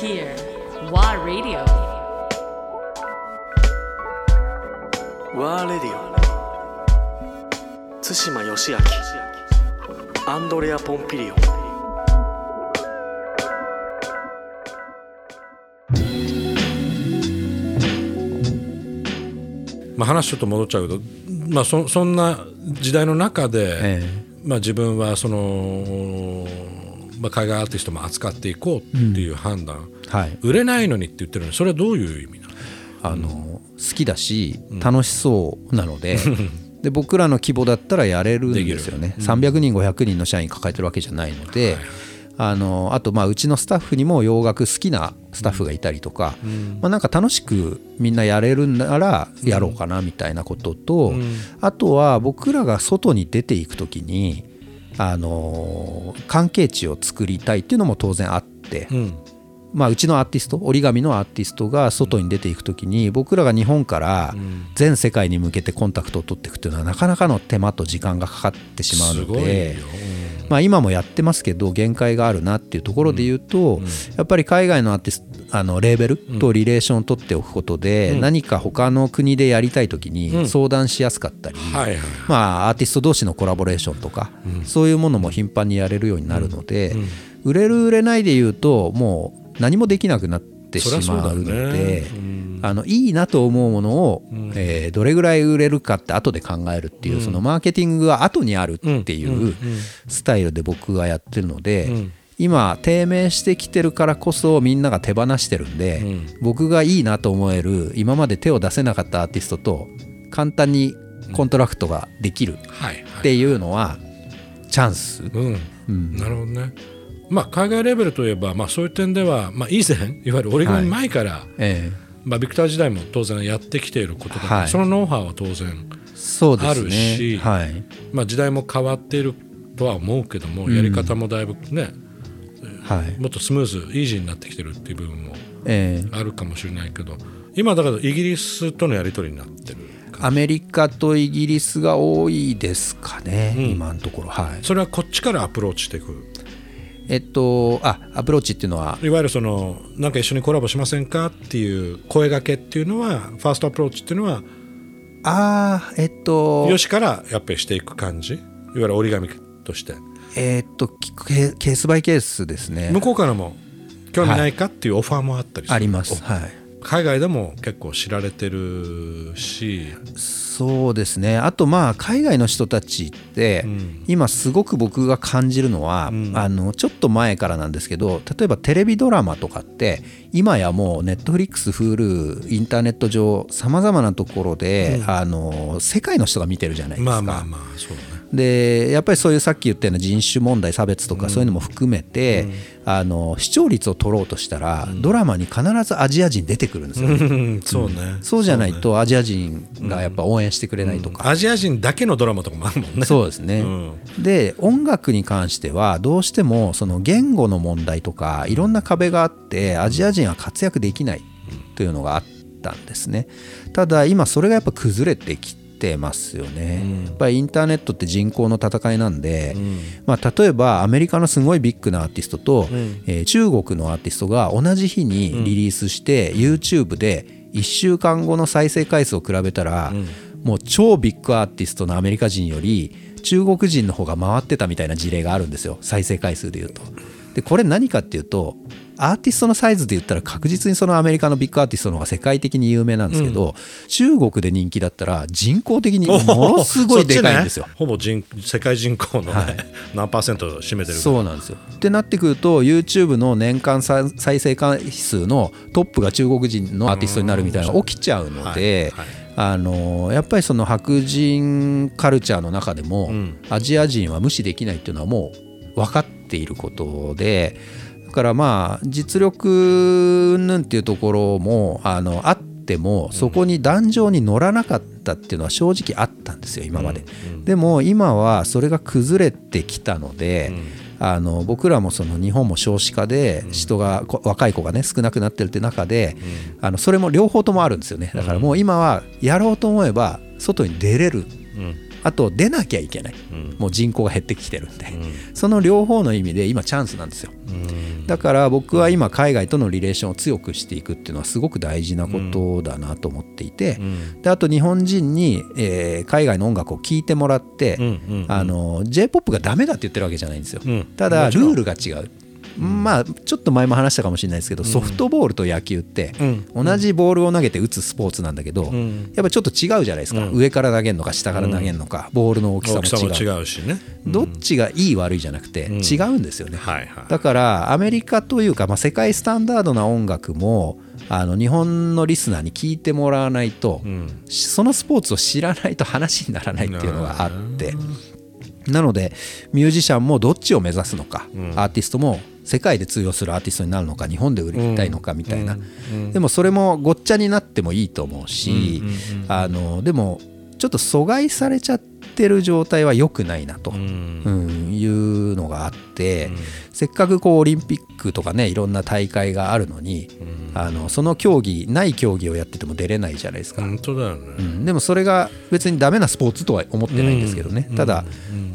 here. WA Radio. ワーレディオ対馬義明アンドレア・ポンピリオンまあ、話ちょっと戻っちゃうけど、まあ、そそんな時代の中で、えまあ、自分はその、まあ、海外アーティストも扱っていこうっていう判断、はい、売れないのにって言ってるのにそれはどういう意味なの？あの好きだし楽しそうなので、で僕らの規模だったらやれるんですよね、300人500人の社員抱えてるわけじゃないので、あのあとまあうちのスタッフにも洋楽好きなスタッフがいたりとか、まあ、なんか楽しくみんなやれるんならやろうかなみたいなことと、あとは僕らが外に出ていく時にあの関係値を作りたいっていうのも当然あって、うん。まあ、うちのアーティスト折り紙のアーティストが外に出ていくときに僕らが日本から全世界に向けてコンタクトを取っていくっていうのはなかなかの手間と時間がかかってしまうので。まあ、今もやってますけど限界があるなっていうところで言うと、やっぱり海外のアーティストあのレーベルとリレーションを取っておくことで、何か他の国でやりたい時に相談しやすかったり、まあ、アーティスト同士のコラボレーションとか、そういうものも頻繁にやれるようになるので、売れる売れないで言うともう何もできなくなってしまうのでね。あのいいなと思うものを、えーどれぐらい売れるかって後で考えるっていう、そのマーケティングは後にあるっていうスタイルで僕がやってるので、今低迷してきてるからこそみんなが手放してるんで、僕がいいなと思える今まで手を出せなかったアーティストと簡単に contract ができるっていうのはチャンス、うん、なるほどね。まあ、海外レベルといえば、まあ、そういう点では、まあ、以前いわゆる折り紙前から、えまあ、ビクター時代も当然やってきていることだから、はい。そのノウハウは当然、あるしねはい。まあ、時代も変わっているとは思うけども、やり方もだいぶねはい。もっとスムーズ easy になってきてるっていう部分もええ。あるかもしれないけど今だからイギリスとのやり取りになってるアメリカとイギリスが多いですかね、今のところ。はい。それはこっちからアプローチしていく？えっとあアプローチっていうのは？いわゆるそのなんか一緒にコラボしませんかっていう声がけっていうのはファーストアプローチっていうのはああえっとよしからやっぱりしていく感じ？いわゆる折り紙としてえっときケケースバイケースですね。向こうからも興味ないかっていうオファーもあったりする、あります。おはい。海外でも結構知られてるし。そうですね。あとまあ海外の人たちって、今すごく僕が感じるのは、あのちょっと前からなんですけど例えばテレビドラマとかって今やもうネットフリックス Hulu インターネット上さまざまなところで、あの世界の人が見てるじゃないですか。まあまあまあそうだねでやっぱりそういうさっき言ったような人種問題差別とかそういうのも含めて、あの視聴率を取ろうとしたら、ドラマに必ずアジア人出てくるんですよ、うんそうね、そうじゃないとアジア人がやっぱ応援してくれないとか、アジア人だけのドラマとかもあるもんね。そうですね、で音楽に関してはどうしてもその言語の問題とかいろんな壁があってアジア人は活躍できないというのがあったんですね。ただ今それがやっぱ崩れてきてますよね、やっぱりインターネットって人口の戦いなんで、まあ、例えばアメリカのすごいビッグなアーティストと、えー中国のアーティストが同じ日にリリースして、YouTube で1週間後の再生回数を比べたら、もう超ビッグアーティストのアメリカ人より中国人の方が回ってたみたいな事例があるんですよ再生回数でいうと。でこれ何かっていうとアーティストのサイズで言ったら確実にそのアメリカのビッグアーティストの方が世界的に有名なんですけど、中国で人気だったら人口的にものすごいでかいんですよ。ね ほぼ人世界人口の、ねはい何パーセント占めてるそうなんですよ。ってなってくると YouTube の年間再再生回数のトップが中国人のアーティストになるみたいなのが起きちゃうので、はいはいあのやっぱりその白人カルチャーの中でも、アジア人は無視できないっていうのはもう分かっていることでだからまあ実力云々っていうところもあのあってもそこに壇上に乗らなかったっていうのは正直あったんですよ今まで。でも今はそれが崩れてきたので、あの僕らもその日本も少子化で人がこ若い子がね少なくなってるって中で、あのそれも両方ともあるんですよね。だからもう今はやろうと思えば外に出れるあと出なきゃいけない、もう人口が減ってきてるんで、その両方の意味で今チャンスなんですよ、だから僕は今海外とのリレーションを強くしていくっていうのはすごく大事なことだなと思っていて、であと日本人に、えー海外の音楽を聴いてもらって、あの j p o p がダメだって言ってるわけじゃないんですよ、うん。ただルールが違う、まあちょっと前も話したかもしれないですけど、ソフトボールと野球って、同じボールを投げて打つスポーツなんだけど、ん。やっぱちょっと違うじゃないですか、上から投げるのか下から投げるのか、ボールの大きさも違う。しね。どっちがいい悪いじゃなくて違うんですよね、だからアメリカというか、まあ、世界スタンダードな音楽もあの日本のリスナーに聞いてもらわないと、しそのスポーツを知らないと話にならないっていうのがあって。なのでミュージシャンもどっちを目指すのか、アーティストも世界で通用するアーティストになるのか日本で売りたいのかみたいな、でもそれもごっちゃになってもいいと思うし、あのでもちょっと阻害されちゃってる状態は良くないなと、うん。いうのがあって、せっかくこうオリンピックとかねいろんな大会があるのに、あのその競技ない競技をやってても出れないじゃないですか、本当だよね、うん。でもそれが別にダメなスポーツとは思ってないんですけどね、ただ、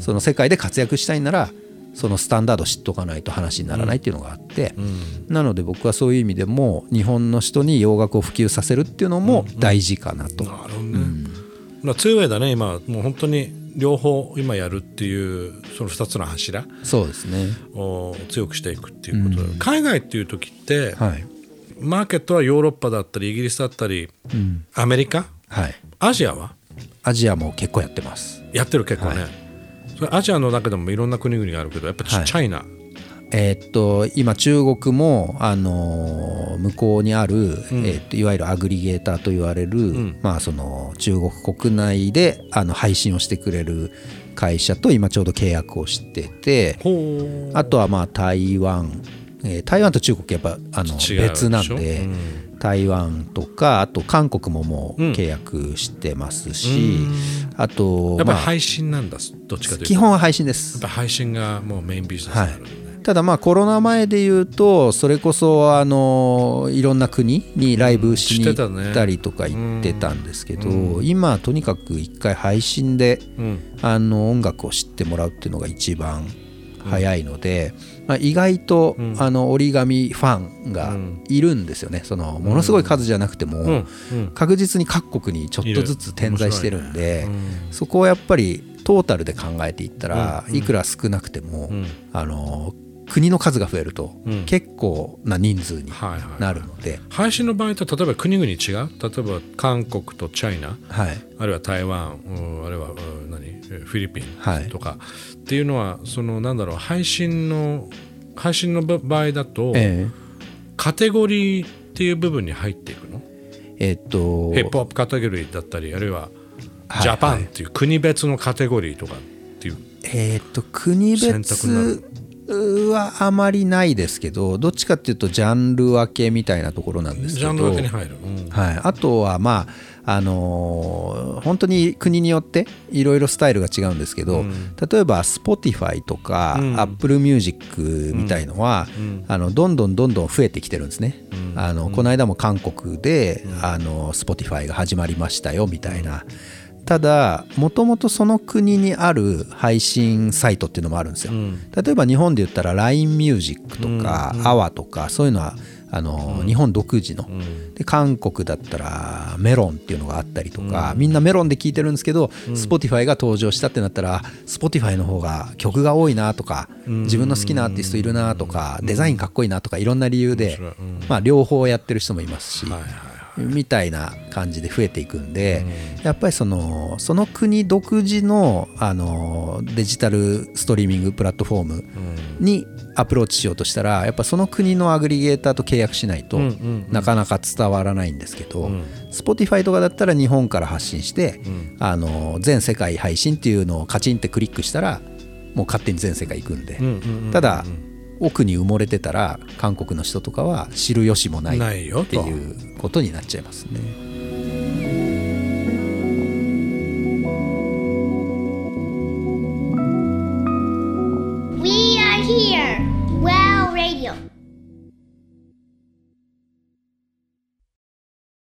その世界で活躍したいならそのスタンダード知っとかないと話にならないっていうのがあって、なので僕はそういう意味でも日本の人に洋楽を普及させるっていうのも大事かなと、なるほどね、まあ、ツーウェイだね。今もう本当に両方今やるっていうその2つの柱そうですね。を強くしていくっていうことで、海外っていう時って、はい。マーケットはヨーロッパだったりイギリスだったり、アメリカ？はい。アジアは？アジアも結構やってます。やってる結構ね、それアジアの中でもいろんな国々があるけどやっぱチャイナ、えーっと今中国も、あのー向こうにある、えーっといわゆるアグリゲーターと言われる、まあ、その中国国内であの配信をしてくれる会社と今ちょうど契約をしててあとはまあ台湾、えー台湾と中国やっぱあの別なんで、うん台湾とかあと韓国ももう契約してますし、あとやっぱ配信なんだどっちかというと。基本は配信です。やっぱ配信がもうメインビジネスはいになるんでね、ただまあコロナ前で言うとそれこそあのいろんな国にライブしに行ったりとか行ってたんですけど、今とにかく一回配信でうん。あの音楽を知ってもらうっていうのが一番早いので、まあ、意外とあの折り紙ファンがいるんですよね。そのものすごい数じゃなくても、確実に各国にちょっとずつ点在してるんで、そこをやっぱりトータルで考えていったら、いくら少なくても、あの国の数が増えると、結構な人数にはいはい。なるので、配信の場合と例えば国々違う？例えば韓国とチャイナ？はい。あるいは台湾？うん。あるいはうん。何？フィリピはい。ンとか、っていうのはそのなんだろう配信の配信の場合だと、えカテゴリーっていう部分に入っていくの？ええっとヒップホップカテゴリーだったりあるいははいジャパンっていう国別のカテゴリーとかっていう。えーっと国選択にな別はあまりないですけどどっちかっていうとジャンル分けみたいなところなんですけど。ジャンル分けに入る、うん。はい、あとはまああのー本当に国によっていろいろスタイルが違うんですけど、例えば Spotify とか、Apple Music みたいのは、あのどんどんどんどん増えてきてるんですね。あのこの間も韓国で、あの Spotify が始まりましたよみたいな。ただもともとその国にある配信サイトっていうのもあるんですよ。例えば日本で言ったら LINE ミュージックとか AWA とかそういうのはあの日本独自の、で韓国だったらメロンっていうのがあったりとか、みんなメロンで聞いてるんですけど、Spotify が登場したってなったら Spotify の方が曲が多いなとか、自分の好きなアーティストいるなとか、デザインかっこいいなとかいろんな理由で、まあ、両方やってる人もいますし、はいはいみたいな感じで増えていくんで、やっぱりそのその国独自のあのデジタルストリーミングプラットフォームにアプローチしようとしたらやっぱその国のアグリゲーターと契約しないとなかなか伝わらないんですけど、Spotify とかだったら日本から発信して、あの全世界配信っていうのをカチンってクリックしたらもう勝手に全世界行くんで、ただ奥に埋もれてたら韓国の人とかは知る由もないっていうことになっちゃいますね。